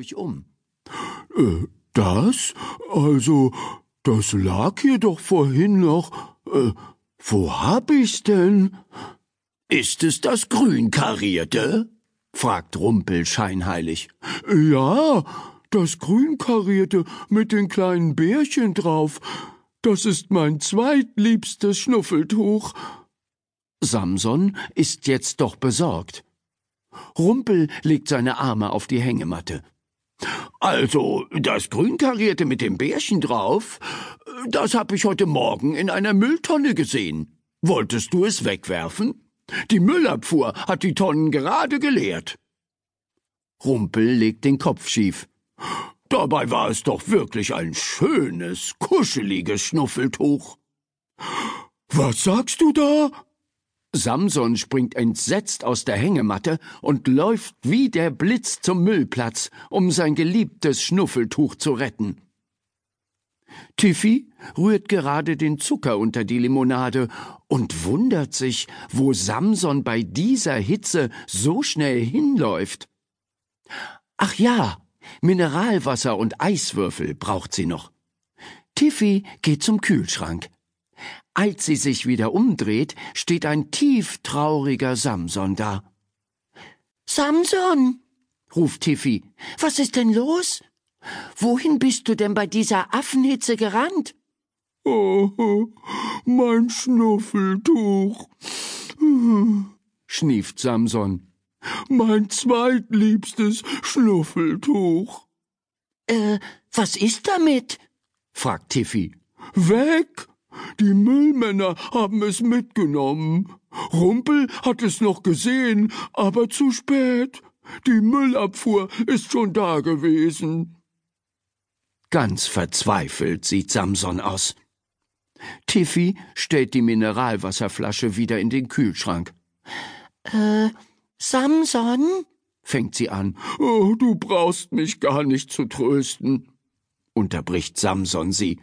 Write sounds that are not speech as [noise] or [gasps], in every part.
ruhig um. Äh, das? Also, das lag hier doch vorhin noch. Äh, wo hab ich's denn? Ist es das Grünkarierte? fragt Rumpel scheinheilig. Ja, das Grünkarierte mit den kleinen Bärchen drauf. Das ist mein zweitliebstes Schnuffeltuch. Samson ist jetzt doch besorgt. Rumpel legt seine Arme auf die Hängematte. Also, das Grünkarierte mit dem Bärchen drauf, das hab ich heute Morgen in einer Mülltonne gesehen. Wolltest du es wegwerfen? Die Müllabfuhr hat die Tonnen gerade geleert. Rumpel legt den Kopf schief. Dabei war es doch wirklich ein schönes, kuscheliges Schnuffeltuch. Was sagst du da? Samson springt entsetzt aus der Hängematte und läuft wie der Blitz zum Müllplatz, um sein geliebtes Schnuffeltuch zu retten. Tiffy rührt gerade den Zucker unter die Limonade und wundert sich, wo Samson bei dieser Hitze so schnell hinläuft. Ach ja, Mineralwasser und Eiswürfel braucht sie noch. Tiffy geht zum Kühlschrank. Als sie sich wieder umdreht, steht ein tieftrauriger Samson da. Samson, ruft Tiffy, was ist denn los? Wohin bist du denn bei dieser Affenhitze gerannt? Oh, mein Schnuffeltuch, schnieft Samson. Mein zweitliebstes Schnuffeltuch. Äh, was ist damit? fragt Tiffy. Weg! Die Müllmänner haben es mitgenommen. Rumpel hat es noch gesehen, aber zu spät. Die Müllabfuhr ist schon da gewesen. Ganz verzweifelt sieht Samson aus. Tiffy stellt die Mineralwasserflasche wieder in den Kühlschrank. Äh, Samson? fängt sie an. Oh, du brauchst mich gar nicht zu trösten, unterbricht Samson sie.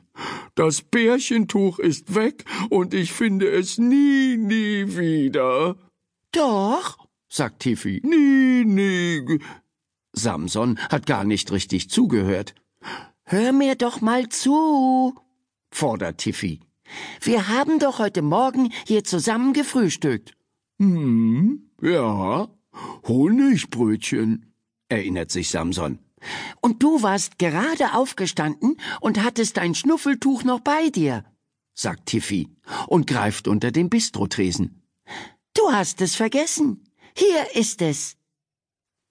Das Bärchentuch ist weg und ich finde es nie, nie wieder. Doch, sagt Tiffy. Nie, nie. Samson hat gar nicht richtig zugehört. Hör mir doch mal zu, fordert Tiffy. Wir haben doch heute Morgen hier zusammen gefrühstückt. Hm, ja, Honigbrötchen, erinnert sich Samson. Und du warst gerade aufgestanden und hattest dein Schnuffeltuch noch bei dir, sagt Tiffy und greift unter den Bistrotresen. Du hast es vergessen. Hier ist es.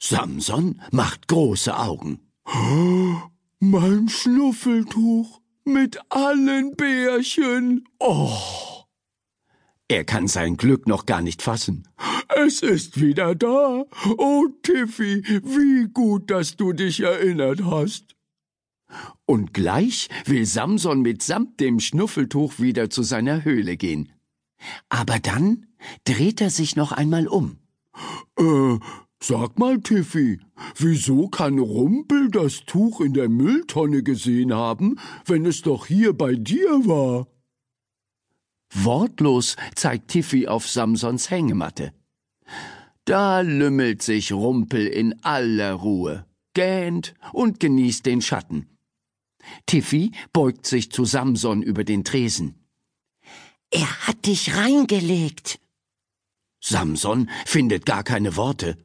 Samson macht große Augen. [gasps] Mein Schnuffeltuch mit allen Bärchen. Oh. Er kann sein Glück noch gar nicht fassen. Es ist wieder da. Oh, Tiffy, wie gut, dass du dich erinnert hast. Und gleich will Samson mitsamt dem Schnuffeltuch wieder zu seiner Höhle gehen. Aber dann dreht er sich noch einmal um. Äh, sag mal, Tiffy, wieso kann Rumpel das Tuch in der Mülltonne gesehen haben, wenn es doch hier bei dir war? Wortlos zeigt Tiffy auf Samsons Hängematte. Da lümmelt sich Rumpel in aller Ruhe, gähnt und genießt den Schatten. Tiffy beugt sich zu Samson über den Tresen. Er hat dich reingelegt. Samson findet gar keine Worte.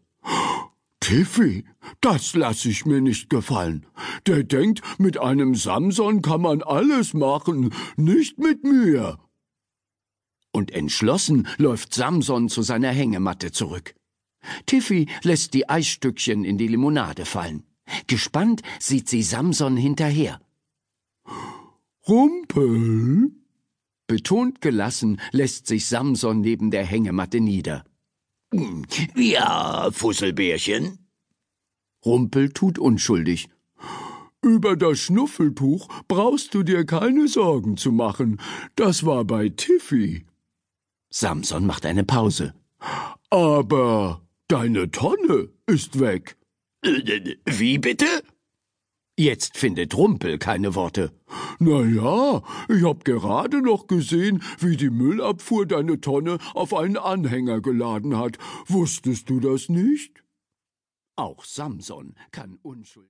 Tiffy, das lass ich mir nicht gefallen. Der denkt, mit einem Samson kann man alles machen, nicht mit mir. Und entschlossen läuft Samson zu seiner Hängematte zurück. Tiffy lässt die Eisstückchen in die Limonade fallen. Gespannt sieht sie Samson hinterher. Rumpel? Betont gelassen lässt sich Samson neben der Hängematte nieder. Ja, Fusselbärchen. Rumpel tut unschuldig. Über das Schnuffeltuch brauchst du dir keine Sorgen zu machen. Das war bei Tiffy. Samson macht eine Pause. Aber deine Tonne ist weg. Wie bitte? Jetzt findet Rumpel keine Worte. Na ja, ich hab gerade noch gesehen, wie die Müllabfuhr deine Tonne auf einen Anhänger geladen hat. Wusstest du das nicht? Auch Samson kann unschuldig